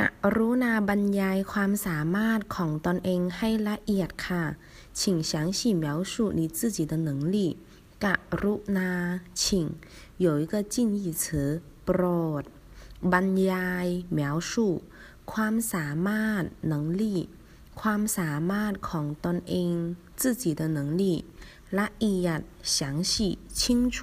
กรุณาบรรยายความสามารถของตนเองให้ละเอียดค่ะ请详细描述你自己的能力กรุณา请有一个近义词โปรดบรรยาย描述ความสามารถ能力ความสามารถของตนเอง自己的能力ละเอียด详细清楚